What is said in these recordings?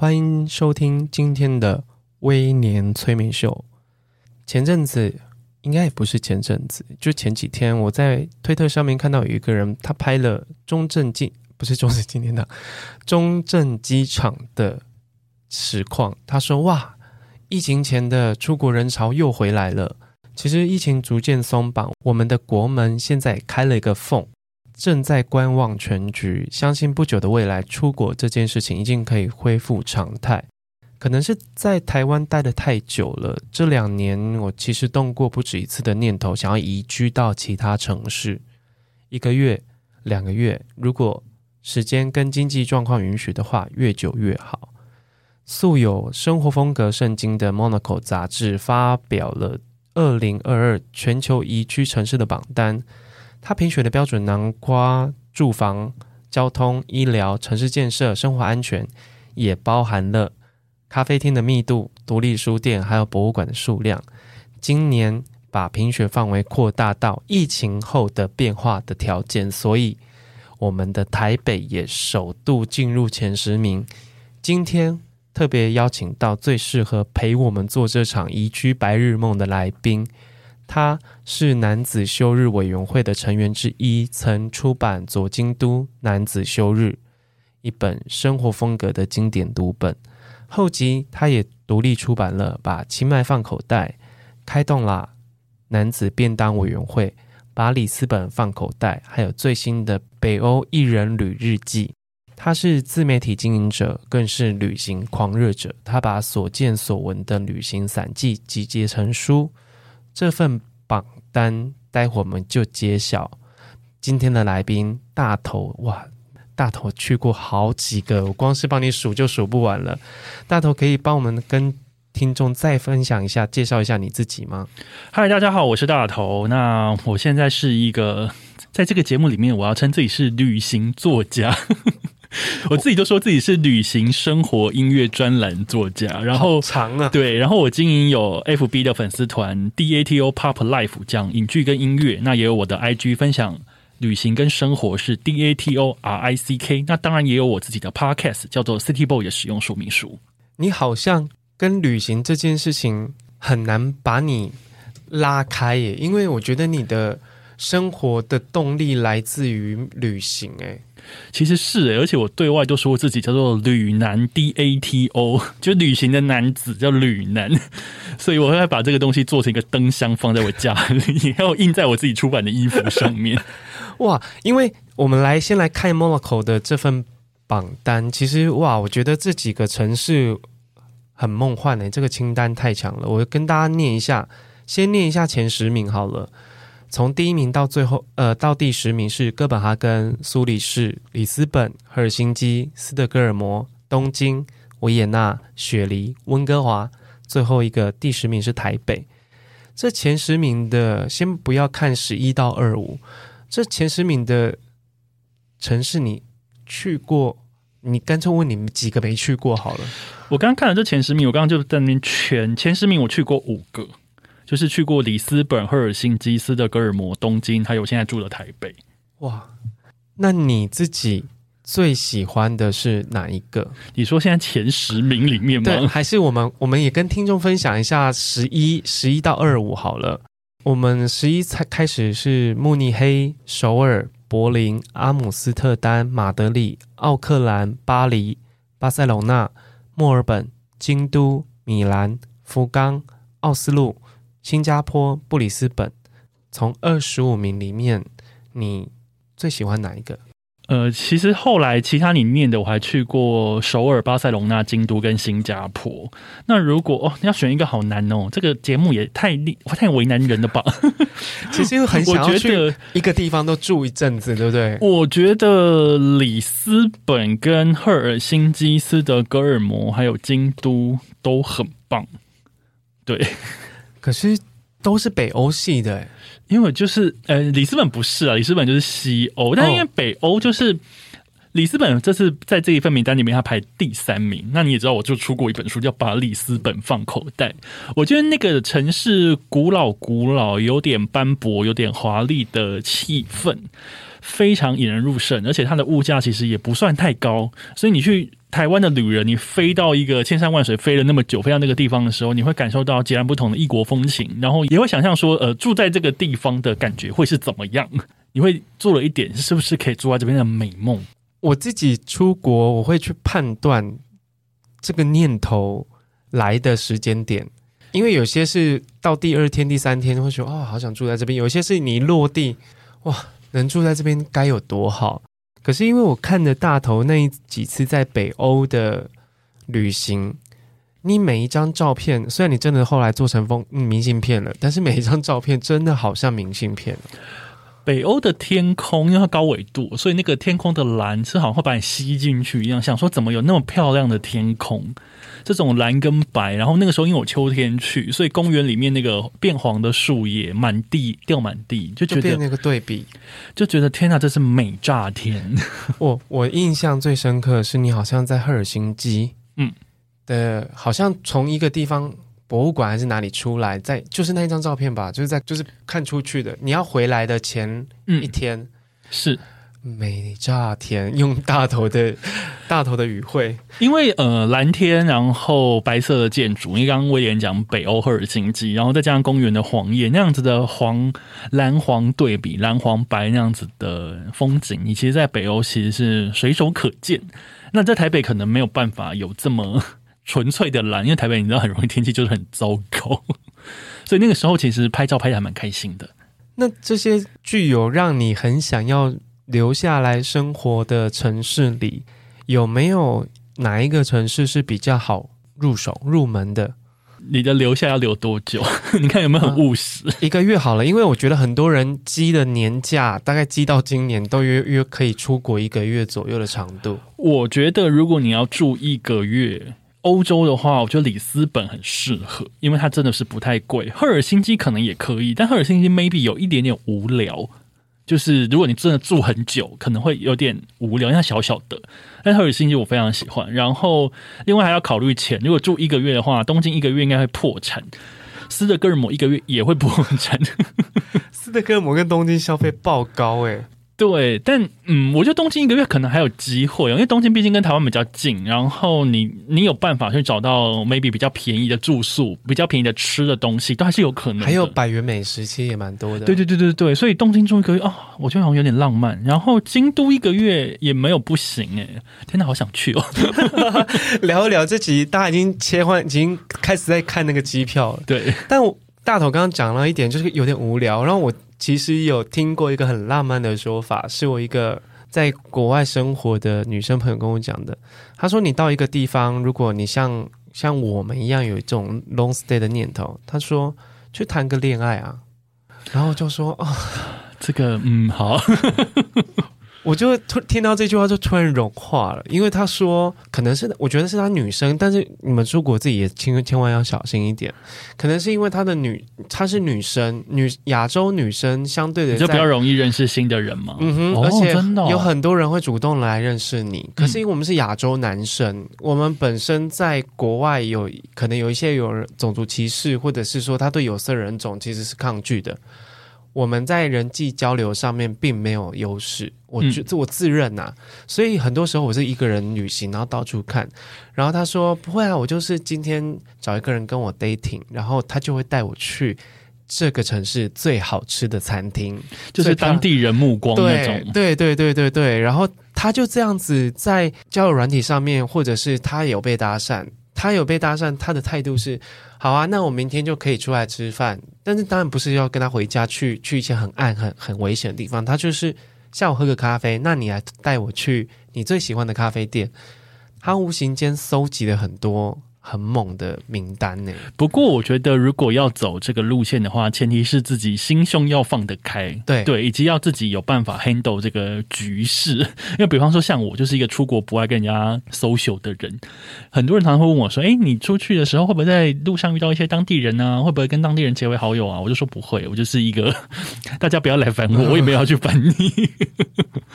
欢迎收听今天的微年催眠秀。前阵子，应该也不是前阵子，就前几天，我在推特上面看到有一个人，他拍了中正纪，不是中正纪念堂，中正机场的实况。他说：“哇。”疫情前的出国人潮又回来了。其实疫情逐渐松绑，我们的国门现在开了一个缝，正在观望全局。相信不久的未来，出国这件事情已经可以恢复常态。可能是在台湾待得太久了，这两年我其实动过不止一次的念头，想要移居到其他城市。一个月、两个月，如果时间跟经济状况允许的话，越久越好。素有生活风格圣经的 Monaco 杂志发表了二零二二全球宜居城市的榜单，它评选的标准囊括住房、交通、医疗、城市建设、生活安全，也包含了咖啡厅的密度、独立书店还有博物馆的数量。今年把评选范围扩大到疫情后的变化的条件，所以我们的台北也首度进入前十名。今天。特别邀请到最适合陪我们做这场宜居白日梦的来宾，他是男子休日委员会的成员之一，曾出版《左京都男子休日》一本生活风格的经典读本，后集他也独立出版了《把清迈放口袋》，开动啦男子便当委员会，把里斯本放口袋，还有最新的《北欧一人旅日记》。他是自媒体经营者，更是旅行狂热者。他把所见所闻的旅行散记集结成书。这份榜单，待会我们就揭晓。今天的来宾大头，哇，大头去过好几个，我光是帮你数就数不完了。大头可以帮我们跟听众再分享一下，介绍一下你自己吗？嗨，大家好，我是大头。那我现在是一个，在这个节目里面，我要称自己是旅行作家。我自己都说自己是旅行、生活、音乐专栏作家，然后长啊，对，然后我经营有 FB 的粉丝团 DATO Pop Life，讲影剧跟音乐，那也有我的 IG 分享旅行跟生活是 DATO RICK，那当然也有我自己的 Podcast 叫做 City Boy 的使用说明书。你好像跟旅行这件事情很难把你拉开耶，因为我觉得你的生活的动力来自于旅行，诶。其实是，而且我对外都说自己叫做旅男 D A T O，就旅行的男子叫旅男，所以我会把这个东西做成一个灯箱放在我家里，然后印在我自己出版的衣服上面。哇，因为我们来先来看 Monaco 的这份榜单，其实哇，我觉得这几个城市很梦幻诶，这个清单太强了，我跟大家念一下，先念一下前十名好了。从第一名到最后，呃，到第十名是哥本哈根、苏黎世、里斯本、赫尔辛基、斯德哥尔摩、东京、维也纳、雪梨、温哥华，最后一个第十名是台北。这前十名的，先不要看十一到二五，这前十名的城市你去过？你干脆问你们几个没去过好了。我刚刚看了这前十名，我刚刚就在那边圈前十名，我去过五个。就是去过里斯本、赫尔辛基、斯德哥尔摩、东京，还有现在住的台北。哇，那你自己最喜欢的是哪一个？你说现在前十名里面吗？对，还是我们我们也跟听众分享一下十一十一到二五好了。我们十一才开始是慕尼黑、首尔、柏林、阿姆斯特丹、马德里、奥克兰、巴黎、巴塞隆纳、墨尔本、京都、米兰、福冈、奥斯陆。新加坡、布里斯本，从二十五名里面，你最喜欢哪一个？呃，其实后来其他你念的，我还去过首尔、巴塞隆纳、京都跟新加坡。那如果哦，你要选一个，好难哦，这个节目也太厉，太为难人了吧？其实又很想要去一个地方都住一阵子，对不对？我觉得里斯本、跟赫尔辛基、斯德哥尔摩还有京都都很棒。对，可是都是北欧系的。因为就是呃，里斯本不是啊，里斯本就是西欧，但是因为北欧就是里斯本，这次在这一份名单里面，它排第三名。那你也知道，我就出过一本书叫《把里斯本放口袋》，我觉得那个城市古老古老，有点斑驳，有点华丽的气氛，非常引人入胜，而且它的物价其实也不算太高，所以你去。台湾的旅人，你飞到一个千山万水，飞了那么久，飞到那个地方的时候，你会感受到截然不同的异国风情，然后也会想象说，呃，住在这个地方的感觉会是怎么样？你会做了一点，是不是可以住在这边的美梦？我自己出国，我会去判断这个念头来的时间点，因为有些是到第二天、第三天会说，哦，好想住在这边；有些是你落地，哇，能住在这边该有多好。可是因为我看着大头那几次在北欧的旅行，你每一张照片，虽然你真的后来做成封明信片了，但是每一张照片真的好像明信片。北欧的天空，因为它高纬度，所以那个天空的蓝是好像会把你吸进去一样。想说怎么有那么漂亮的天空？这种蓝跟白，然后那个时候因为我秋天去，所以公园里面那个变黄的树叶满地掉满地，就觉得那个对比，就觉得天哪，这是美炸天！我我印象最深刻的是你好像在赫尔辛基，嗯的，好像从一个地方博物馆还是哪里出来，在就是那一张照片吧，就是在就是看出去的，你要回来的前一天、嗯、是。美炸天，用大头的大头的语汇，因为呃蓝天，然后白色的建筑，因为刚刚威廉讲北欧赫尔辛基，然后再加上公园的黄叶那样子的黄蓝黄对比，蓝黄白那样子的风景，你其实，在北欧其实是随手可见。那在台北可能没有办法有这么纯粹的蓝，因为台北你知道很容易天气就是很糟糕，所以那个时候其实拍照拍的还蛮开心的。那这些具有让你很想要。留下来生活的城市里，有没有哪一个城市是比较好入手入门的？你的留下要留多久？你看有没有很务实？啊，一个月好了，因为我觉得很多人积的年假，大概积到今年都约约可以出国一个月左右的长度。我觉得如果你要住一个月欧洲的话，我觉得里斯本很适合，因为它真的是不太贵。赫尔辛基可能也可以，但赫尔辛基 maybe 有一点点无聊。就是如果你真的住很久，可能会有点无聊，因为它小小的。但赫尔辛基我非常喜欢。然后另外还要考虑钱，如果住一个月的话，东京一个月应该会破产，斯德哥尔摩一个月也会破产。斯德哥尔摩跟东京消费爆高诶。对，但嗯，我觉得东京一个月可能还有机会，因为东京毕竟跟台湾比较近，然后你你有办法去找到 maybe 比较便宜的住宿，比较便宜的吃的东西，都还是有可能。还有百元美食，其实也蛮多的。对对对对对，所以东京住一个月啊、哦，我觉得好像有点浪漫。然后京都一个月也没有不行诶，天哪，好想去哦！聊一聊这集，大家已经切换，已经开始在看那个机票了。对，但我大头刚刚讲了一点，就是有点无聊，然后我。其实有听过一个很浪漫的说法，是我一个在国外生活的女生朋友跟我讲的。她说：“你到一个地方，如果你像像我们一样有一种 long stay 的念头，她说去谈个恋爱啊。”然后就说：“哦，这个嗯好。”我就突听到这句话就突然融化了，因为他说可能是我觉得是他女生，但是你们出国自己也千千万要小心一点，可能是因为他的女她是女生，女亚洲女生相对的就比较容易认识新的人嘛，嗯哼，哦、而且有很多人会主动来认识你，哦、可是因为我们是亚洲男生，嗯、我们本身在国外有可能有一些有种族歧视，或者是说他对有色人种其实是抗拒的。我们在人际交流上面并没有优势，我觉这我自认呐、啊，所以很多时候我是一个人旅行，然后到处看。然后他说不会啊，我就是今天找一个人跟我 dating，然后他就会带我去这个城市最好吃的餐厅，就是当地人目光那种。对对对对对对，然后他就这样子在交友软体上面，或者是他有被搭讪。他有被搭讪，他的态度是好啊，那我明天就可以出来吃饭。但是当然不是要跟他回家去去一些很暗、很很危险的地方，他就是下午喝个咖啡，那你来带我去你最喜欢的咖啡店。他无形间搜集了很多。很猛的名单呢。不过我觉得，如果要走这个路线的话，前提是自己心胸要放得开，对对，以及要自己有办法 handle 这个局势。因为比方说，像我就是一个出国不爱跟人家 social 的人，很多人常常会问我说：“哎，你出去的时候会不会在路上遇到一些当地人呢？会不会跟当地人结为好友啊？”我就说不会，我就是一个 大家不要来烦我，我也没有要去烦你。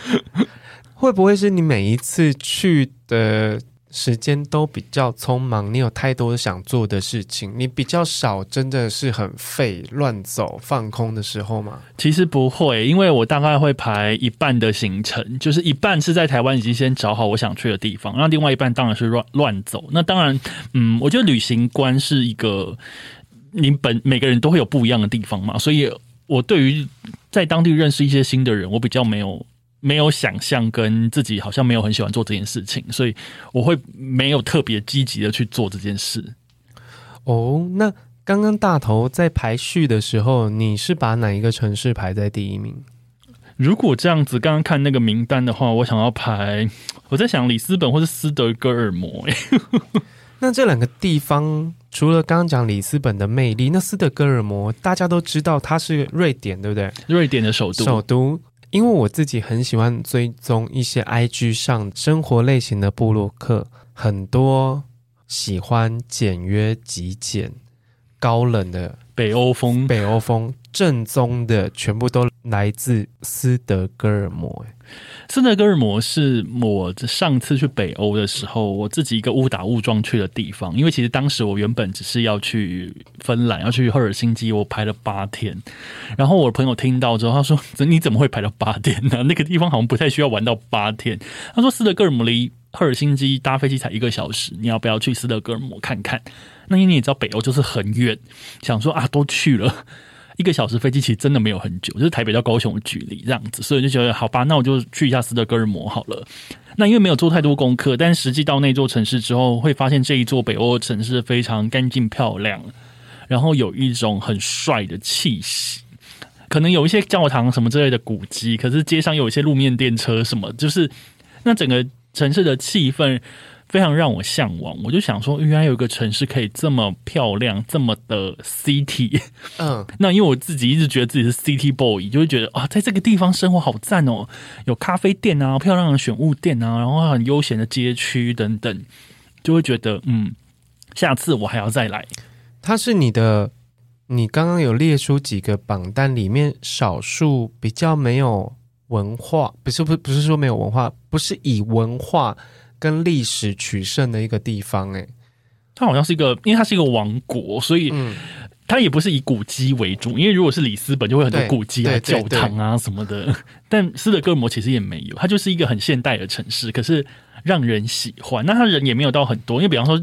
会不会是你每一次去的？时间都比较匆忙，你有太多想做的事情，你比较少真的是很废乱走放空的时候吗？其实不会，因为我大概会排一半的行程，就是一半是在台湾已经先找好我想去的地方，那另外一半当然是乱乱走。那当然，嗯，我觉得旅行观是一个你本每个人都会有不一样的地方嘛，所以我对于在当地认识一些新的人，我比较没有。没有想象跟自己好像没有很喜欢做这件事情，所以我会没有特别积极的去做这件事。哦，那刚刚大头在排序的时候，你是把哪一个城市排在第一名？如果这样子，刚刚看那个名单的话，我想要排，我在想里斯本或是斯德哥尔摩。那这两个地方，除了刚刚讲里斯本的魅力，那斯德哥尔摩大家都知道它是瑞典，对不对？瑞典的首都，首都。因为我自己很喜欢追踪一些 IG 上生活类型的部落客，很多喜欢简约极简、高冷的北欧风，北欧风正宗的，全部都来自斯德哥尔摩。斯德哥尔摩是我上次去北欧的时候，我自己一个误打误撞去的地方。因为其实当时我原本只是要去芬兰，要去赫尔辛基，我排了八天。然后我朋友听到之后，他说：“你怎么会排到八天呢？那个地方好像不太需要玩到八天。”他说：“斯德哥尔摩离赫尔辛基搭飞机才一个小时，你要不要去斯德哥尔摩看看？”那因为你知道北欧就是很远，想说啊，都去了。一个小时飞机其实真的没有很久，就是台北到高雄的距离这样子，所以就觉得好吧，那我就去一下斯德哥尔摩好了。那因为没有做太多功课，但实际到那座城市之后，会发现这一座北欧城市非常干净漂亮，然后有一种很帅的气息。可能有一些教堂什么之类的古迹，可是街上有一些路面电车什么，就是那整个城市的气氛。非常让我向往，我就想说，原来有一个城市可以这么漂亮，这么的 city。嗯，那因为我自己一直觉得自己是 city boy，就会觉得啊，在这个地方生活好赞哦，有咖啡店啊，漂亮的选物店啊，然后很悠闲的街区等等，就会觉得嗯，下次我还要再来。它是你的，你刚刚有列出几个榜单里面少数比较没有文化，不是不不是说没有文化，不是以文化。跟历史取胜的一个地方，欸，哎，它好像是一个，因为它是一个王国，所以它也不是以古迹为主。因为如果是里斯本，就会很多古迹啊、教堂啊什么的。但斯德哥尔摩其实也没有，它就是一个很现代的城市，可是让人喜欢。那它人也没有到很多，因为比方说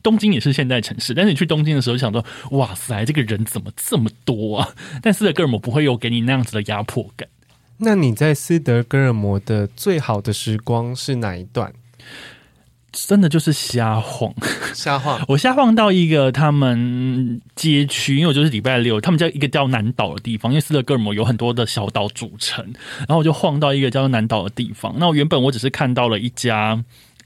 东京也是现代城市，但是你去东京的时候，想说哇塞，这个人怎么这么多啊？但斯德哥尔摩不会有给你那样子的压迫感。那你在斯德哥尔摩的最好的时光是哪一段？真的就是瞎晃，瞎晃。我瞎晃到一个他们街区，因为我就是礼拜六，他们叫一个叫南岛的地方，因为斯德哥尔摩有很多的小岛组成，然后我就晃到一个叫做南岛的地方。那我原本我只是看到了一家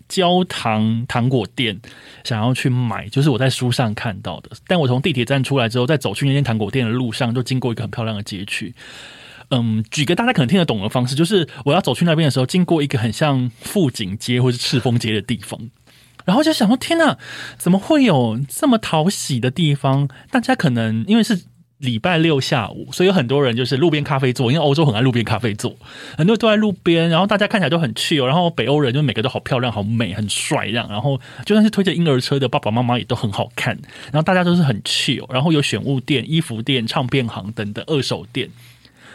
焦糖糖果店，想要去买，就是我在书上看到的。但我从地铁站出来之后，在走去那间糖果店的路上，就经过一个很漂亮的街区。嗯，举个大家可能听得懂的方式，就是我要走去那边的时候，经过一个很像富锦街或是赤峰街的地方，然后就想说：天哪，怎么会有这么讨喜的地方？大家可能因为是礼拜六下午，所以有很多人就是路边咖啡座，因为欧洲很爱路边咖啡座，很多人都在路边，然后大家看起来都很去哦然后北欧人就每个都好漂亮、好美、很帅这样，然后就算是推着婴儿车的爸爸妈妈也都很好看，然后大家都是很去哦然后有选物店、衣服店、唱片行等等二手店。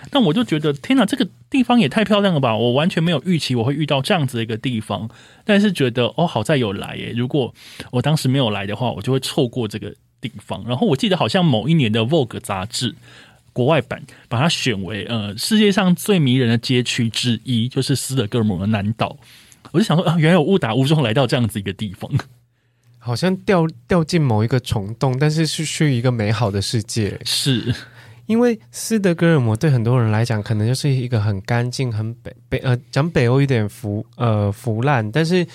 但我就觉得，天哪，这个地方也太漂亮了吧！我完全没有预期我会遇到这样子的一个地方，但是觉得哦，好在有来耶。如果我当时没有来的话，我就会错过这个地方。然后我记得好像某一年的 Vogue 杂志国外版把它选为呃世界上最迷人的街区之一，就是斯德哥尔摩的南岛。我就想说啊，原来我误打误撞来到这样子一个地方，好像掉掉进某一个虫洞，但是是去一个美好的世界。是。因为斯德哥尔摩对很多人来讲，可能就是一个很干净、很北北呃，讲北欧有点腐呃腐烂，但是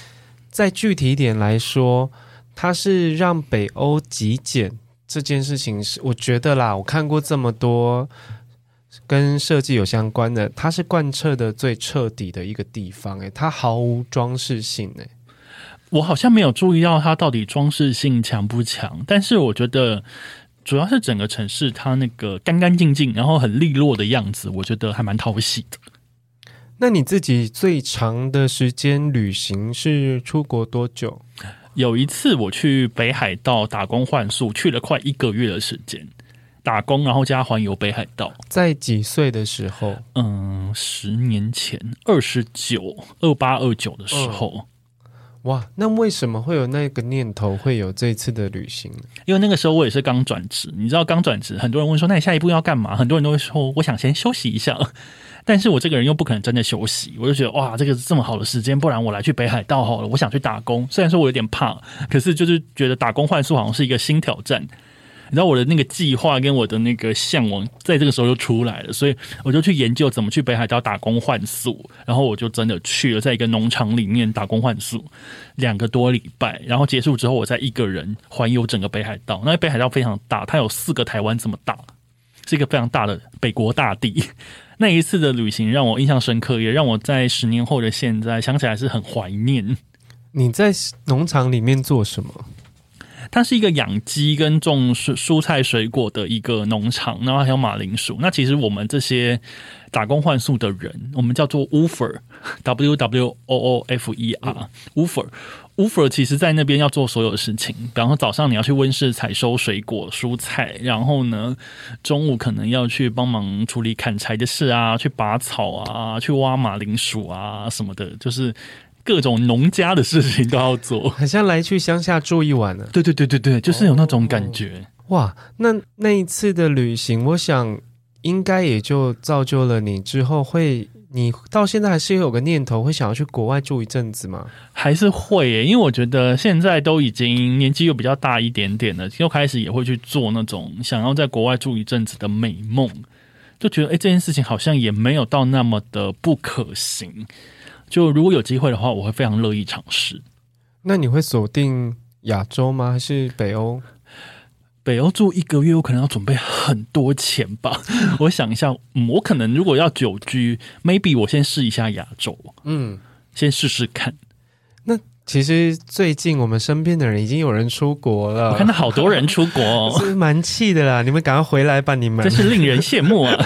再具体一点来说，它是让北欧极简这件事情是，我觉得啦，我看过这么多跟设计有相关的，它是贯彻的最彻底的一个地方，诶，它毫无装饰性，诶。我好像没有注意到它到底装饰性强不强，但是我觉得主要是整个城市它那个干干净净，然后很利落的样子，我觉得还蛮讨喜的。那你自己最长的时间旅行是出国多久？有一次我去北海道打工换宿，去了快一个月的时间，打工然后加环游北海道。在几岁的时候？嗯，十年前，二十九、二八、二九的时候。嗯哇，那为什么会有那个念头，会有这次的旅行呢？因为那个时候我也是刚转职，你知道刚转职，很多人问说，那你下一步要干嘛？很多人都会说，我想先休息一下。但是我这个人又不可能真的休息，我就觉得哇，这个这么好的时间，不然我来去北海道好了。我想去打工，虽然说我有点怕，可是就是觉得打工换宿好像是一个新挑战。你知道我的那个计划跟我的那个向往，在这个时候就出来了，所以我就去研究怎么去北海道打工换宿，然后我就真的去了，在一个农场里面打工换宿两个多礼拜，然后结束之后，我再一个人环游整个北海道。那北海道非常大，它有四个台湾这么大，是一个非常大的北国大地。那一次的旅行让我印象深刻，也让我在十年后的现在想起来是很怀念。你在农场里面做什么？它是一个养鸡跟种蔬蔬菜水果的一个农场，然后还有马铃薯。那其实我们这些打工换宿的人，我们叫做 woofer，W W O O F E R，woofer，woofer 其实在那边要做所有的事情。比方说早上你要去温室采收水果蔬菜，然后呢中午可能要去帮忙处理砍柴的事啊，去拔草啊，去挖马铃薯啊什么的，就是。各种农家的事情都要做，很像来去乡下住一晚呢、啊。对对对对对，就是有那种感觉。哦、哇，那那一次的旅行，我想应该也就造就了你之后会，你到现在还是有个念头，会想要去国外住一阵子吗？还是会耶，因为我觉得现在都已经年纪又比较大一点点了，又开始也会去做那种想要在国外住一阵子的美梦，就觉得哎，这件事情好像也没有到那么的不可行。就如果有机会的话，我会非常乐意尝试。那你会锁定亚洲吗？还是北欧？北欧住一个月，我可能要准备很多钱吧。我想一下，嗯，我可能如果要久居，maybe 我先试一下亚洲，嗯，先试试看。那其实最近我们身边的人已经有人出国了，我看到好多人出国哦，是蛮气的啦。你们赶快回来吧，你们真是令人羡慕啊。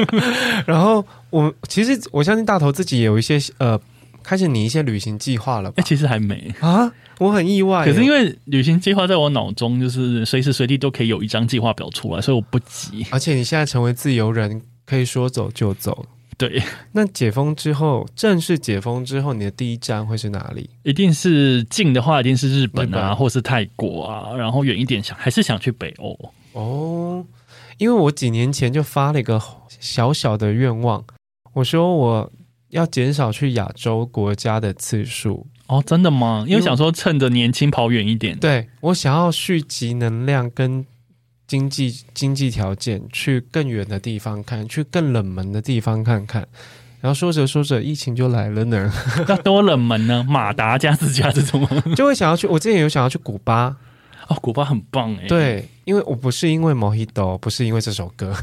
然后。我其实我相信大头自己也有一些呃，开始拟一些旅行计划了吧？哎、欸，其实还没啊，我很意外。可是因为旅行计划在我脑中，就是随时随地都可以有一张计划表出来，所以我不急。而且你现在成为自由人，可以说走就走。对，那解封之后，正式解封之后，你的第一站会是哪里？一定是近的话，一定是日本啊，本或是泰国啊。然后远一点想，还是想去北欧哦。因为我几年前就发了一个小小的愿望。我说我要减少去亚洲国家的次数哦，真的吗？因为想说趁着年轻跑远一点。对，我想要蓄积能量跟经济经济条件，去更远的地方看，去更冷门的地方看看。然后说着说着，疫情就来了呢。那多冷门呢？马达加斯加这种，就会想要去。我之前有想要去古巴。哦，古巴很棒哎！对，因为我不是因为 Mojito，不是因为这首歌，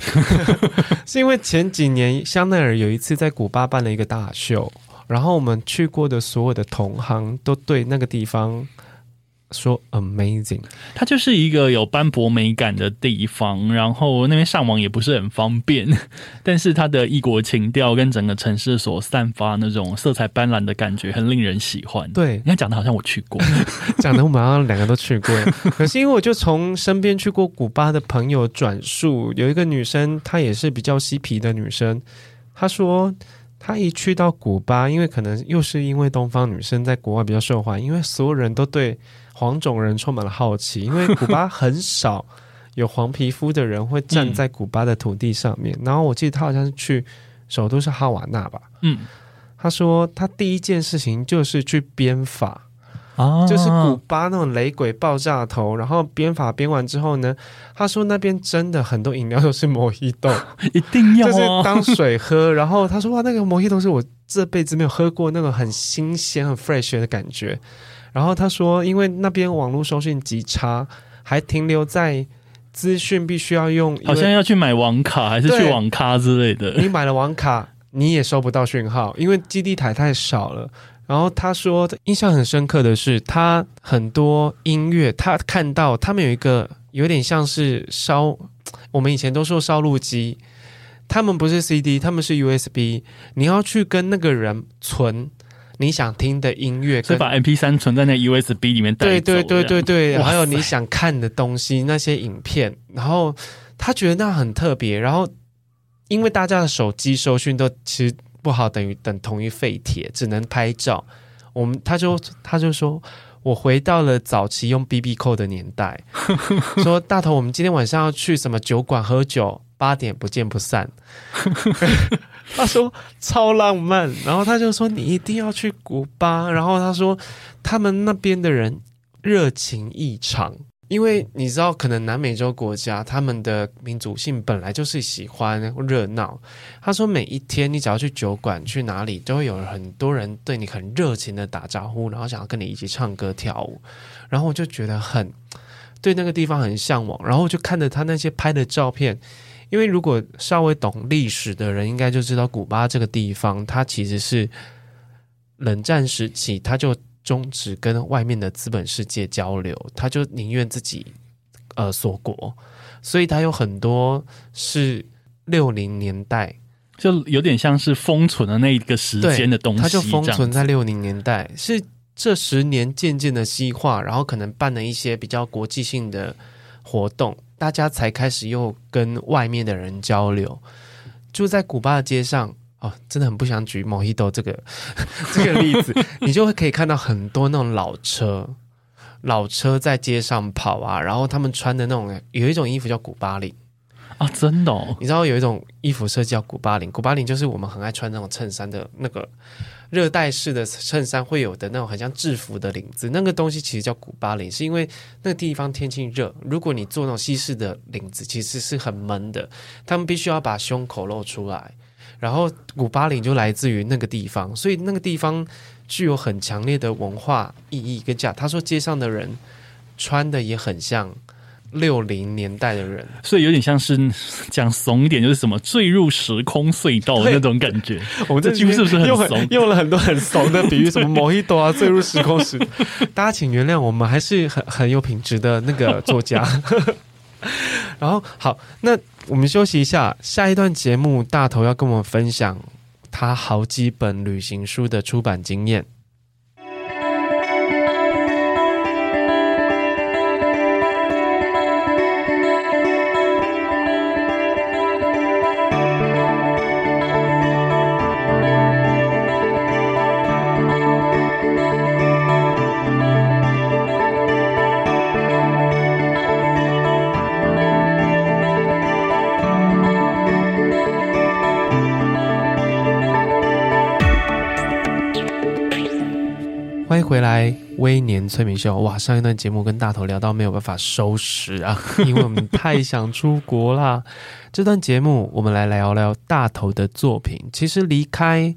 是因为前几年香奈儿有一次在古巴办了一个大秀，然后我们去过的所有的同行都对那个地方。说 amazing，它就是一个有斑驳美感的地方，然后那边上网也不是很方便，但是它的异国情调跟整个城市所散发那种色彩斑斓的感觉，很令人喜欢。对，你看讲的好像我去过，讲的我们好像两个都去过。可是因为我就从身边去过古巴的朋友转述，有一个女生，她也是比较嬉皮的女生，她说她一去到古巴，因为可能又是因为东方女生在国外比较受欢迎，因为所有人都对。黄种人充满了好奇，因为古巴很少有黄皮肤的人会站在古巴的土地上面。嗯、然后我记得他好像是去首都是哈瓦那吧。嗯，他说他第一件事情就是去编法，啊，就是古巴那种雷鬼爆炸头，然后编法编完之后呢，他说那边真的很多饮料都是摩希豆，一定要、啊、就是当水喝。然后他说哇，那个摩希豆是我这辈子没有喝过那个很新鲜、很 fresh 的感觉。然后他说，因为那边网络收讯极差，还停留在资讯必须要用，好像要去买网卡还是去网咖之类的。你买了网卡，你也收不到讯号，因为基地台太少了。然后他说，印象很深刻的是，他很多音乐，他看到他们有一个有点像是烧，我们以前都说烧录机，他们不是 CD，他们是 USB，你要去跟那个人存你想听的音乐，是把 MP 三存在那 USB 里面带走。对对对对对，还有你想看的东西，那些影片，然后他觉得那很特别，然后因为大家的手机收讯都其实。不好，等于等同于废铁，只能拍照。我们他就他就说，我回到了早期用 BB 扣的年代。说大头，我们今天晚上要去什么酒馆喝酒，八点不见不散。他说超浪漫，然后他就说你一定要去古巴，然后他说他们那边的人热情异常。因为你知道，可能南美洲国家他们的民族性本来就是喜欢热闹。他说，每一天你只要去酒馆去哪里，都会有很多人对你很热情的打招呼，然后想要跟你一起唱歌跳舞。然后我就觉得很对那个地方很向往，然后就看着他那些拍的照片。因为如果稍微懂历史的人，应该就知道古巴这个地方，它其实是冷战时期，它就。终止跟外面的资本世界交流，它就宁愿自己呃锁国，所以它有很多是六零年代，就有点像是封存的那一个时间的东西，它就封存在六零年代，是这十年渐渐的西化，然后可能办了一些比较国际性的活动，大家才开始又跟外面的人交流，就在古巴的街上。哦，真的很不想举莫希多这个 这个例子，你就会可以看到很多那种老车，老车在街上跑啊，然后他们穿的那种有一种衣服叫古巴领。啊，真的哦，你知道有一种衣服设计叫古巴领，古巴领就是我们很爱穿那种衬衫的那个热带式的衬衫会有的那种很像制服的领子，那个东西其实叫古巴领，是因为那个地方天气热，如果你做那种西式的领子，其实是很闷的，他们必须要把胸口露出来。然后古巴领就来自于那个地方，所以那个地方具有很强烈的文化意义跟价。他说街上的人穿的也很像六零年代的人，所以有点像是讲怂一点，就是什么坠入时空隧道的那种感觉。我们这句是不是很怂？用，了很多很怂的比喻，什么某一朵啊，坠入时空时。大家请原谅，我们还是很很有品质的那个作家。然后好，那。我们休息一下，下一段节目大头要跟我们分享他好几本旅行书的出版经验。回来，微年催眠秀。哇，上一段节目跟大头聊到没有办法收拾啊，因为我们太想出国啦。这段节目我们来聊聊大头的作品。其实离开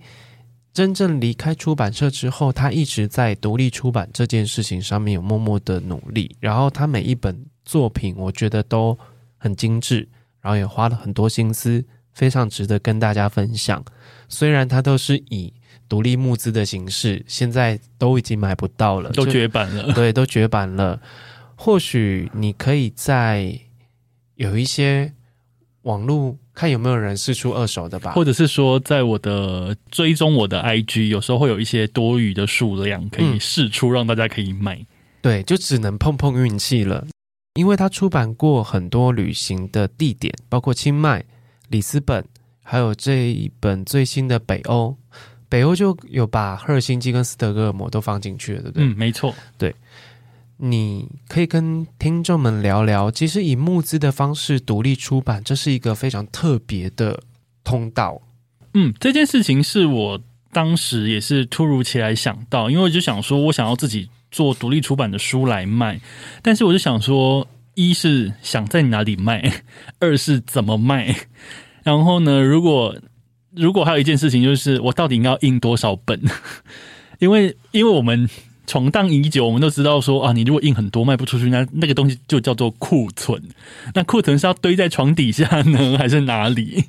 真正离开出版社之后，他一直在独立出版这件事情上面有默默的努力。然后他每一本作品，我觉得都很精致，然后也花了很多心思，非常值得跟大家分享。虽然他都是以独立募资的形式，现在都已经买不到了，都绝版了。对，都绝版了。或许你可以在有一些网络看有没有人试出二手的吧，或者是说，在我的追踪我的 IG，有时候会有一些多余的数量可以试出，让大家可以买。嗯。对，就只能碰碰运气了，因为他出版过很多旅行的地点，包括清迈、里斯本，还有这一本最新的北欧。北欧就有把赫尔辛基跟斯德哥尔摩都放进去了，对不对？嗯，没错。对，你可以跟听众们聊聊，其实以募资的方式独立出版，这是一个非常特别的通道。嗯，这件事情是我当时也是突如其来想到，因为我就想说我想要自己做独立出版的书来卖，但是我就想说，一是想在哪里卖，二是怎么卖，然后呢，如果如果还有一件事情就是我到底应该要印多少本，因为因为我们。闯荡已久，我们都知道说啊，你如果印很多卖不出去，那那个东西就叫做库存。那库存是要堆在床底下呢，还是哪里？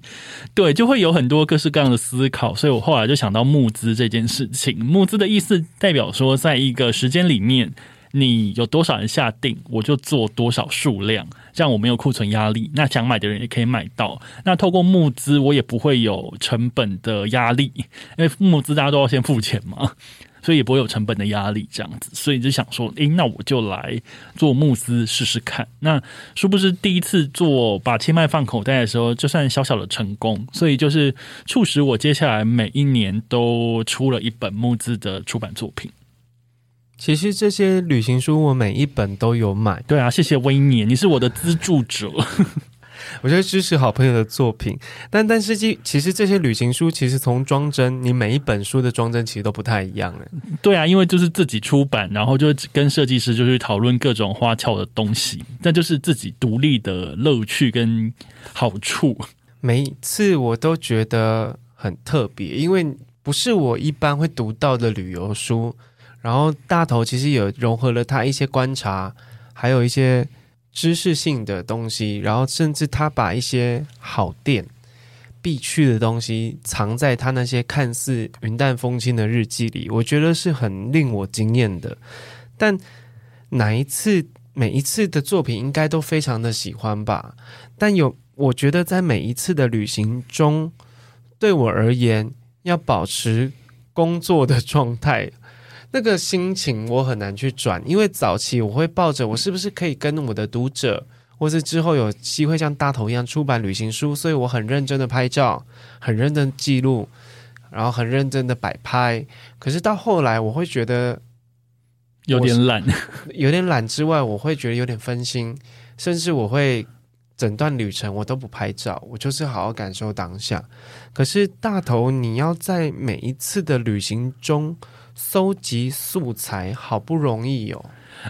对，就会有很多各式各样的思考。所以我后来就想到募资这件事情。募资的意思代表说，在一个时间里面，你有多少人下定，我就做多少数量，这样我没有库存压力。那想买的人也可以买到。那透过募资，我也不会有成本的压力，因为募资大家都要先付钱嘛。所以也不会有成本的压力，这样子，所以就想说，诶，那我就来做募资试试看。那殊不知第一次做把切麦放口袋的时候，就算小小的成功，所以就是促使我接下来每一年都出了一本募资的出版作品。其实这些旅行书我每一本都有买。对啊，谢谢威年，你是我的资助者。我觉得支持好朋友的作品，但但是其其实这些旅行书其实从装帧，你每一本书的装帧其实都不太一样哎。对啊，因为就是自己出版，然后就跟设计师就去讨论各种花俏的东西，那就是自己独立的乐趣跟好处。每一次我都觉得很特别，因为不是我一般会读到的旅游书，然后大头其实也融合了他一些观察，还有一些。知识性的东西，然后甚至他把一些好店必去的东西藏在他那些看似云淡风轻的日记里，我觉得是很令我惊艳的。但哪一次每一次的作品应该都非常的喜欢吧？但有我觉得在每一次的旅行中，对我而言要保持工作的状态。那个心情我很难去转，因为早期我会抱着我是不是可以跟我的读者，或是之后有机会像大头一样出版旅行书，所以我很认真的拍照，很认真记录，然后很认真的摆拍。可是到后来，我会觉得有点懒，有点懒之外，我会觉得有点分心，甚至我会整段旅程我都不拍照，我就是好好感受当下。可是大头，你要在每一次的旅行中。搜集素材好不容易哦，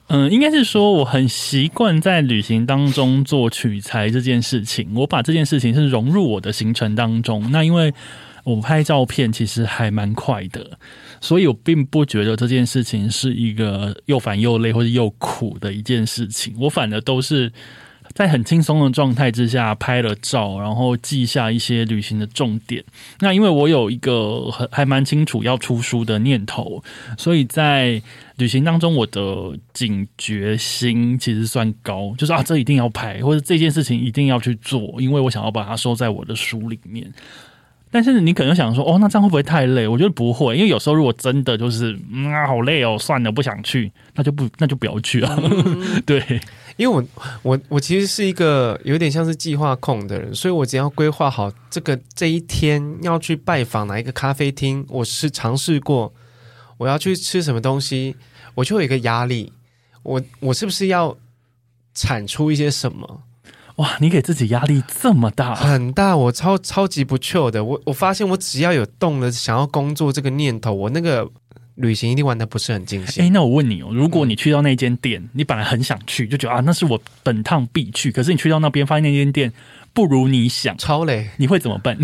嗯，应该是说我很习惯在旅行当中做取材这件事情，我把这件事情是融入我的行程当中。那因为我拍照片其实还蛮快的，所以我并不觉得这件事情是一个又烦又累或者又苦的一件事情，我反而都是。在很轻松的状态之下拍了照，然后记下一些旅行的重点。那因为我有一个很还蛮清楚要出书的念头，所以在旅行当中我的警觉心其实算高，就是啊，这一定要拍，或者这件事情一定要去做，因为我想要把它收在我的书里面。但是你可能想说，哦，那这样会不会太累？我觉得不会，因为有时候如果真的就是嗯啊，好累哦，算了，不想去，那就不那就不要去啊。嗯、对，因为我我我其实是一个有点像是计划控的人，所以我只要规划好这个这一天要去拜访哪一个咖啡厅，我是尝试过我要去吃什么东西，我就有一个压力，我我是不是要产出一些什么？哇，你给自己压力这么大？很大，我超超级不 chill 的。我我发现，我只要有动了想要工作这个念头，我那个旅行一定玩的不是很尽兴。哎，那我问你哦，如果你去到那间店，嗯、你本来很想去，就觉得啊，那是我本趟必去，可是你去到那边发现那间店不如你想，超累，你会怎么办？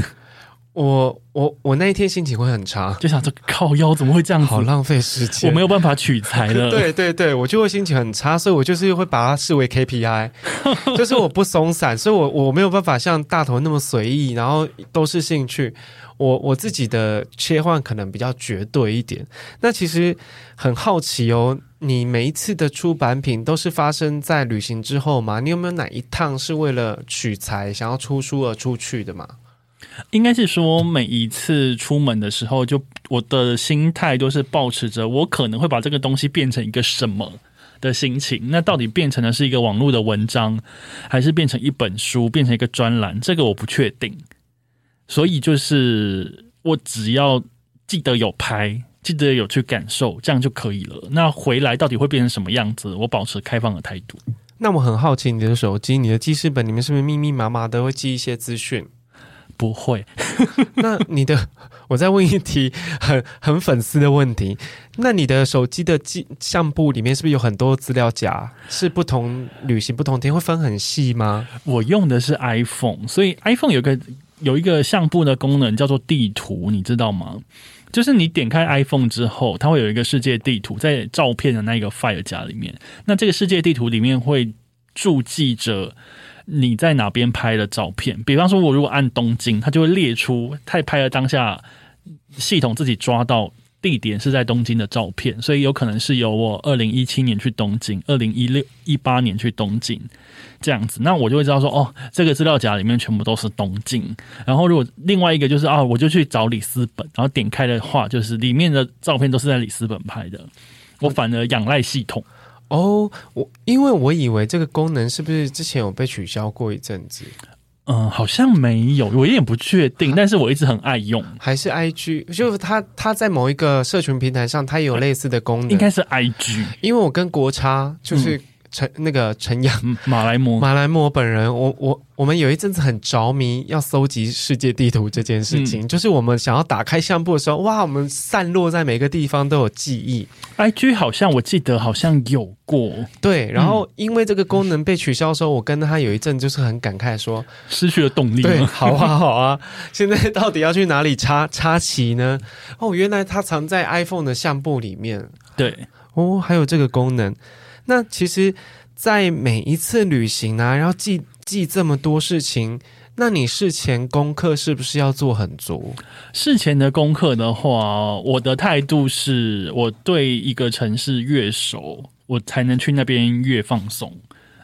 我我我那一天心情会很差，就想着靠腰怎么会这样子，好浪费时间，我没有办法取材了。对对对，我就会心情很差，所以我就是会把它视为 KPI，就是我不松散，所以我我没有办法像大头那么随意，然后都是兴趣。我我自己的切换可能比较绝对一点。那其实很好奇哦，你每一次的出版品都是发生在旅行之后吗？你有没有哪一趟是为了取材想要出书而出去的吗？应该是说，每一次出门的时候，就我的心态都是保持着我可能会把这个东西变成一个什么的心情。那到底变成的是一个网络的文章，还是变成一本书，变成一个专栏？这个我不确定。所以就是我只要记得有拍，记得有去感受，这样就可以了。那回来到底会变成什么样子？我保持开放的态度。那我很好奇，你的手机、你的记事本里面是不是密密麻麻的会记一些资讯？不会，那你的 我再问一题很很粉丝的问题，那你的手机的记相簿里面是不是有很多资料夹？是不同旅行不同天会分很细吗？我用的是 iPhone，所以 iPhone 有个有一个相簿的功能叫做地图，你知道吗？就是你点开 iPhone 之后，它会有一个世界地图在照片的那个 file 夹里面。那这个世界地图里面会注记着。你在哪边拍的照片？比方说，我如果按东京，它就会列出他拍了当下系统自己抓到地点是在东京的照片，所以有可能是由我二零一七年去东京，二零一六一八年去东京这样子，那我就会知道说，哦，这个资料夹里面全部都是东京。然后如果另外一个就是啊，我就去找里斯本，然后点开的话，就是里面的照片都是在里斯本拍的，我反而仰赖系统。哦，我因为我以为这个功能是不是之前有被取消过一阵子？嗯，好像没有，我有点不确定，但是我一直很爱用。还是 IG，就是它它在某一个社群平台上，它有类似的功能，应该是 IG。因为我跟国差就是。嗯陈那个陈阳马来貘马来貘本人，我我我们有一阵子很着迷要搜集世界地图这件事情，嗯、就是我们想要打开相簿的时候，哇，我们散落在每个地方都有记忆。IG 好像我记得好像有过，对，然后因为这个功能被取消的时候，我跟他有一阵就是很感慨说失去了动力。对，好啊好啊，现在到底要去哪里插插旗呢？哦，原来它藏在 iPhone 的相簿里面。对，哦，还有这个功能。那其实，在每一次旅行啊，然后记记这么多事情，那你事前功课是不是要做很足？事前的功课的话，我的态度是我对一个城市越熟，我才能去那边越放松，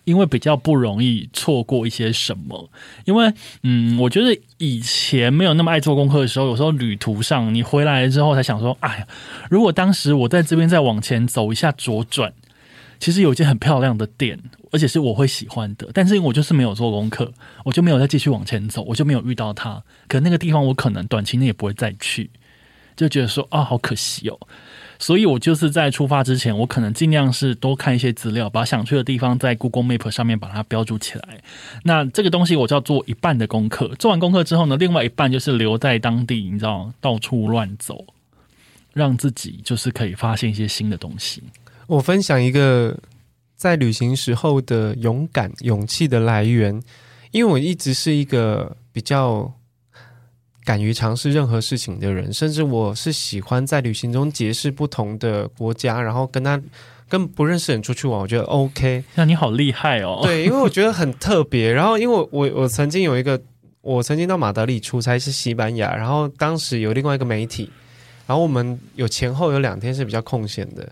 因为比较不容易错过一些什么。因为，嗯，我觉得以前没有那么爱做功课的时候，有时候旅途上你回来之后才想说，哎呀，如果当时我在这边再往前走一下左转。其实有一间很漂亮的店，而且是我会喜欢的，但是因为我就是没有做功课，我就没有再继续往前走，我就没有遇到它。可那个地方我可能短期内也不会再去，就觉得说啊，好可惜哦。所以我就是在出发之前，我可能尽量是多看一些资料，把想去的地方在 Google Map 上面把它标注起来。那这个东西我就要做一半的功课，做完功课之后呢，另外一半就是留在当地，你知道，到处乱走，让自己就是可以发现一些新的东西。我分享一个在旅行时候的勇敢、勇气的来源，因为我一直是一个比较敢于尝试任何事情的人，甚至我是喜欢在旅行中结识不同的国家，然后跟他跟不认识人出去玩，我觉得 OK。那你好厉害哦！对，因为我觉得很特别。然后，因为我我，我曾经有一个，我曾经到马德里出差是西班牙，然后当时有另外一个媒体，然后我们有前后有两天是比较空闲的。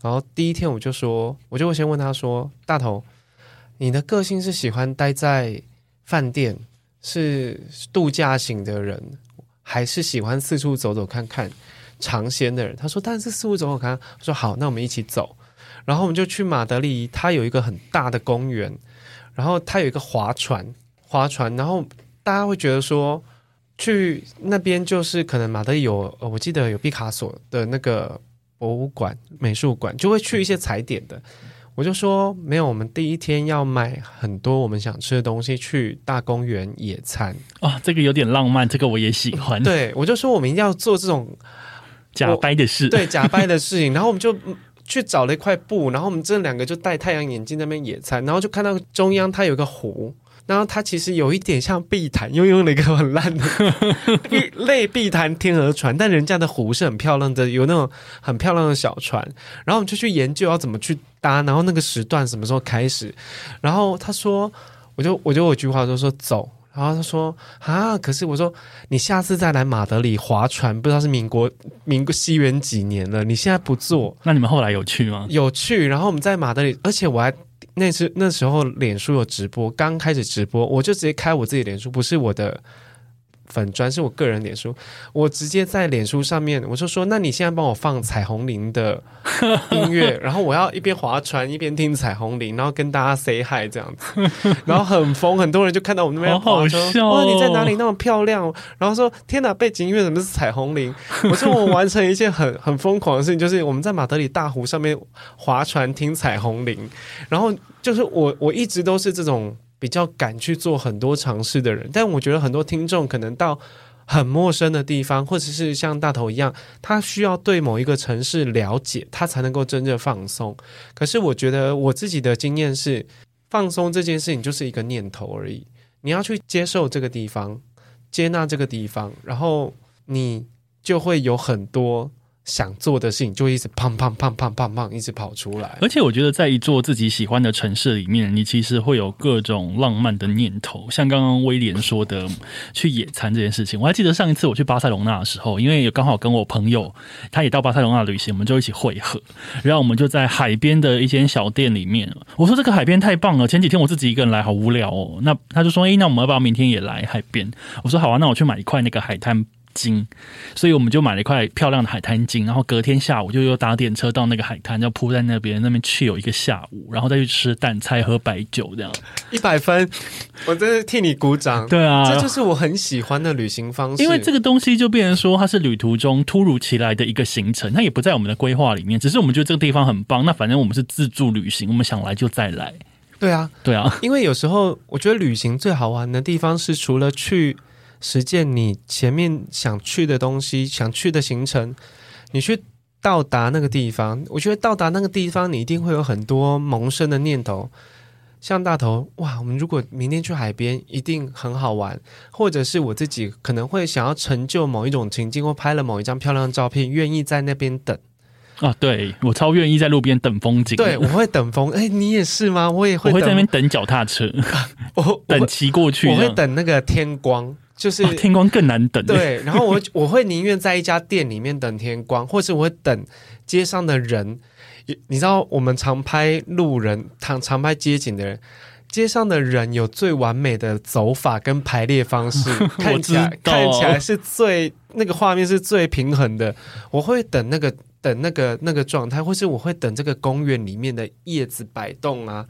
然后第一天我就说，我就会先问他说：“大头，你的个性是喜欢待在饭店，是度假型的人，还是喜欢四处走走看看尝鲜的人？”他说：“但是四处走走看看。”我说：“好，那我们一起走。”然后我们就去马德里，它有一个很大的公园，然后它有一个划船，划船。然后大家会觉得说，去那边就是可能马德里有，我记得有毕卡索的那个。博物馆、美术馆就会去一些踩点的，我就说没有，我们第一天要买很多我们想吃的东西去大公园野餐。哦，这个有点浪漫，这个我也喜欢。对，我就说我们一定要做这种假掰的事，对，假掰的事情。然后我们就去找了一块布，然后我们这两个就戴太阳眼镜在那边野餐，然后就看到中央它有一个湖。然后它其实有一点像碧潭，又用了一个很烂的 类碧潭天鹅船，但人家的湖是很漂亮的，有那种很漂亮的小船。然后我们就去研究要怎么去搭，然后那个时段什么时候开始。然后他说，我就我就有句话就说走。然后他说啊，可是我说你下次再来马德里划船，不知道是民国民国西元几年了，你现在不坐，那你们后来有去吗？有去。然后我们在马德里，而且我还。那次那时候，脸书有直播，刚开始直播，我就直接开我自己脸书，不是我的。粉砖是我个人脸书，我直接在脸书上面，我就说，那你现在帮我放彩虹铃的 音乐，然后我要一边划船一边听彩虹铃，然后跟大家 say hi 这样子，然后很疯，很多人就看到我们那边，好好笑哦，哇，你在哪里那么漂亮？然后说，天哪，背景音乐怎么是彩虹铃？我说我完成一件很很疯狂的事情，就是我们在马德里大湖上面划船听彩虹铃，然后就是我我一直都是这种。比较敢去做很多尝试的人，但我觉得很多听众可能到很陌生的地方，或者是像大头一样，他需要对某一个城市了解，他才能够真正放松。可是我觉得我自己的经验是，放松这件事情就是一个念头而已，你要去接受这个地方，接纳这个地方，然后你就会有很多。想做的事情就一直胖胖胖胖胖胖一直跑出来，而且我觉得在一座自己喜欢的城市里面，你其实会有各种浪漫的念头，像刚刚威廉说的去野餐这件事情。我还记得上一次我去巴塞隆纳的时候，因为刚好跟我朋友他也到巴塞隆纳旅行，我们就一起会合，然后我们就在海边的一间小店里面。我说这个海边太棒了，前几天我自己一个人来好无聊哦。那他就说：“诶，那我们要不要明天也来海边？”我说：“好啊，那我去买一块那个海滩。”金，所以我们就买了一块漂亮的海滩巾，然后隔天下午就又搭电车到那个海滩，就铺在那边，那边去有一个下午，然后再去吃淡菜、喝白酒，这样一百分，我真的替你鼓掌。对啊，这就是我很喜欢的旅行方式。因为这个东西就变成说，它是旅途中突如其来的一个行程，它也不在我们的规划里面，只是我们觉得这个地方很棒。那反正我们是自助旅行，我们想来就再来。对啊，对啊，因为有时候我觉得旅行最好玩的地方是除了去。实践你前面想去的东西，想去的行程，你去到达那个地方。我觉得到达那个地方，你一定会有很多萌生的念头。像大头，哇，我们如果明天去海边，一定很好玩。或者是我自己可能会想要成就某一种情境，或拍了某一张漂亮的照片，愿意在那边等。啊，对，我超愿意在路边等风景。对，我会等风。哎，你也是吗？我也会。我会在那边等脚踏车，我等骑过去。我会等那个天光。就是、哦、天光更难等，对。然后我 我会宁愿在一家店里面等天光，或是我会等街上的人。你知道，我们常拍路人，常常拍街景的人，街上的人有最完美的走法跟排列方式，看起来看起来是最那个画面是最平衡的。我会等那个等那个那个状态，或是我会等这个公园里面的叶子摆动啊。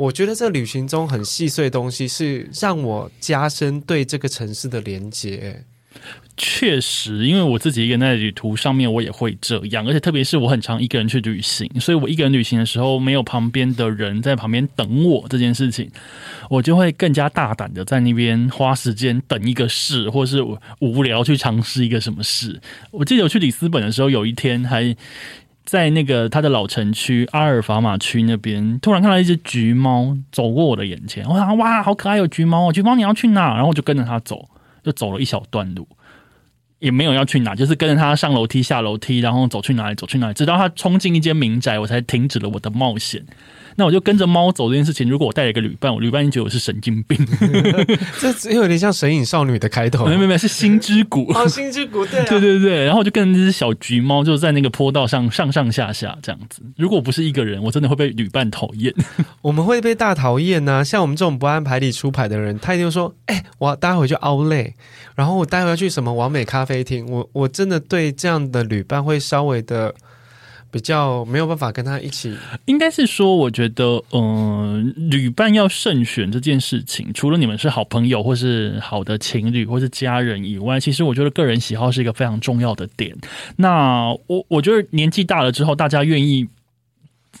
我觉得这旅行中很细碎的东西，是让我加深对这个城市的连接。确实，因为我自己一个人在旅途上面，我也会这样。而且特别是我很常一个人去旅行，所以我一个人旅行的时候，没有旁边的人在旁边等我这件事情，我就会更加大胆的在那边花时间等一个事，或是无聊去尝试一个什么事。我记得我去里斯本的时候，有一天还。在那个他的老城区阿尔法马区那边，突然看到一只橘猫走过我的眼前，我想哇，好可爱，有橘猫哦！橘猫你要去哪？然后我就跟着他走，就走了一小段路，也没有要去哪，就是跟着他上楼梯、下楼梯，然后走去哪里，走去哪里，直到他冲进一间民宅，我才停止了我的冒险。那我就跟着猫走这件事情。如果我带了一个旅伴，我旅伴觉得我是神经病。这只有点像《神隐少女》的开头。没没没，是星之谷。哦，星之谷，对、啊、对对对。然后我就跟着这只小橘猫，就在那个坡道上上上下下这样子。如果不是一个人，我真的会被旅伴讨厌。我们会被大讨厌呢。像我们这种不按牌理出牌的人，他一定说：“哎、欸，我待会就 Outlet，然后我待会要去什么完美咖啡厅。”我我真的对这样的旅伴会稍微的。比较没有办法跟他一起，应该是说，我觉得，嗯、呃，旅伴要慎选这件事情，除了你们是好朋友或是好的情侣或是家人以外，其实我觉得个人喜好是一个非常重要的点。那我我觉得年纪大了之后，大家愿意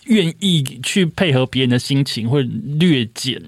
愿意去配合别人的心情，会略减。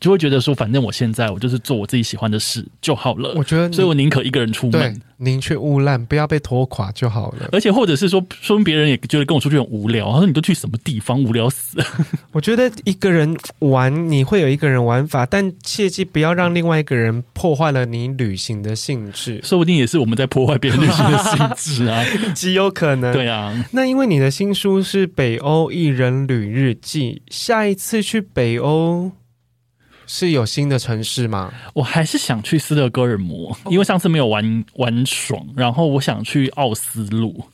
就会觉得说，反正我现在我就是做我自己喜欢的事就好了。我觉得，所以我宁可一个人出门，宁缺毋滥，不要被拖垮就好了。而且，或者是说，说明别人也觉得跟我出去很无聊。他说：“你都去什么地方？无聊死。”我觉得一个人玩，你会有一个人玩法，但切记不要让另外一个人破坏了你旅行的兴致。说不定也是我们在破坏别人旅行的兴致啊，极有可能。对啊，那因为你的新书是《北欧一人旅日记》，下一次去北欧。是有新的城市吗？我还是想去斯德哥尔摩，因为上次没有玩玩爽。然后我想去奥斯陆，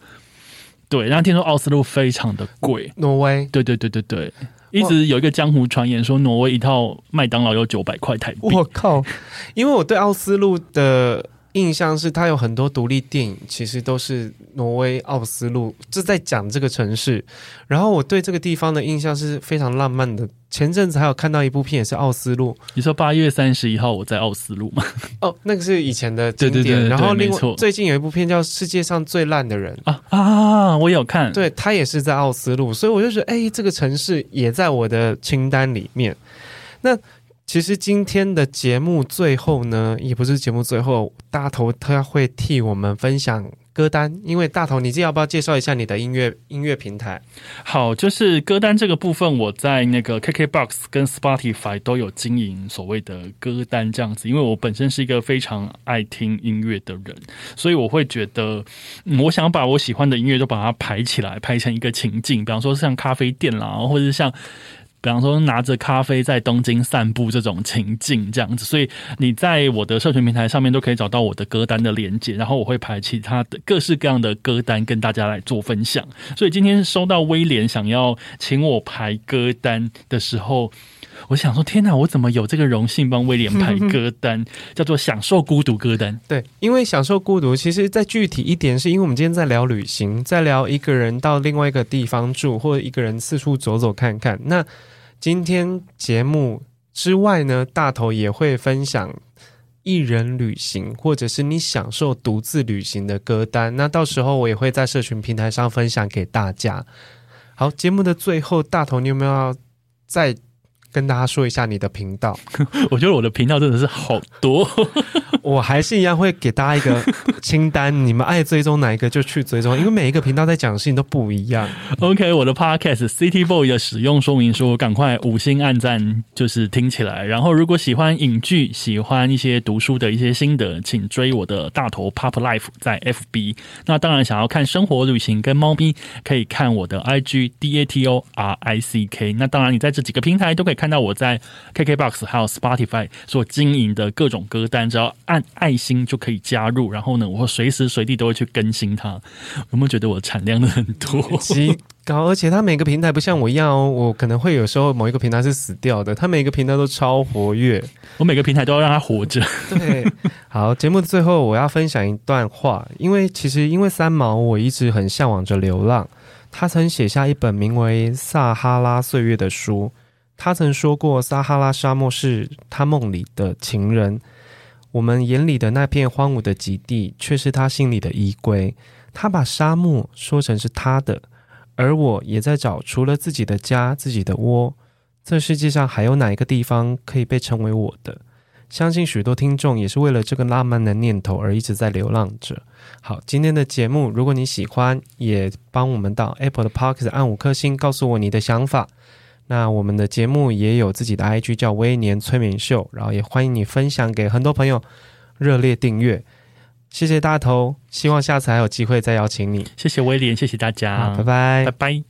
对，然后听说奥斯陆非常的贵。挪威，对对对对对，一直有一个江湖传言说挪威一套麦当劳有九百块台币。我靠！因为我对奥斯陆的印象是，他有很多独立电影，其实都是挪威奥斯陆，就在讲这个城市。然后我对这个地方的印象是非常浪漫的。前阵子还有看到一部片，也是奥斯陆。你说八月三十一号我在奥斯陆吗？哦，那个是以前的经典。对对对对，然后另外最近有一部片叫《世界上最烂的人》啊啊，我有看。对，他也是在奥斯陆，所以我就觉得，哎，这个城市也在我的清单里面。那其实今天的节目最后呢，也不是节目最后，大头他会替我们分享歌单。因为大头，你这要不要介绍一下你的音乐音乐平台？好，就是歌单这个部分，我在那个 KKBOX 跟 Spotify 都有经营所谓的歌单这样子。因为我本身是一个非常爱听音乐的人，所以我会觉得，嗯，我想把我喜欢的音乐都把它排起来，排成一个情境，比方说像咖啡店啦，或者像。比方说拿着咖啡在东京散步这种情境这样子，所以你在我的社群平台上面都可以找到我的歌单的连接，然后我会排其他的各式各样的歌单跟大家来做分享。所以今天收到威廉想要请我排歌单的时候，我想说天哪，我怎么有这个荣幸帮威廉排歌单？叫做享受孤独歌单。对，因为享受孤独，其实再具体一点，是因为我们今天在聊旅行，在聊一个人到另外一个地方住，或者一个人四处走走看看。那今天节目之外呢，大头也会分享一人旅行，或者是你享受独自旅行的歌单。那到时候我也会在社群平台上分享给大家。好，节目的最后，大头你有没有要再跟大家说一下你的频道？我觉得我的频道真的是好多。我还是一样会给大家一个 清单，你们爱追踪哪一个就去追踪，因为每一个频道在讲的事情都不一样。OK，我的 Podcast City Boy 的使用说明书，赶快五星按赞，就是听起来。然后，如果喜欢影剧、喜欢一些读书的一些心得，请追我的大头 Pop Life 在 FB。那当然，想要看生活、旅行跟猫咪，可以看我的 IG D A T O R I C K。那当然，你在这几个平台都可以看到我在 KKBOX 还有 Spotify 所经营的各种歌单，只要按。按爱心就可以加入，然后呢，我随时随地都会去更新它。有没有觉得我产量的很多？极高，而且它每个平台不像我一样哦，我可能会有时候某一个平台是死掉的，它每个平台都超活跃。我每个平台都要让它活着。对，好，节目的最后我要分享一段话，因为其实因为三毛，我一直很向往着流浪。他曾写下一本名为《撒哈拉岁月》的书，他曾说过，撒哈拉沙漠是他梦里的情人。我们眼里的那片荒芜的极地，却是他心里的依归。他把沙漠说成是他的，而我也在找除了自己的家、自己的窝，这世界上还有哪一个地方可以被称为我的？相信许多听众也是为了这个浪漫的念头而一直在流浪着。好，今天的节目，如果你喜欢，也帮我们到 Apple 的 Podcast 按五颗星，告诉我你的想法。那我们的节目也有自己的 IG 叫威廉催眠秀，然后也欢迎你分享给很多朋友，热烈订阅，谢谢大头，希望下次还有机会再邀请你。谢谢威廉，谢谢大家，拜拜，拜拜。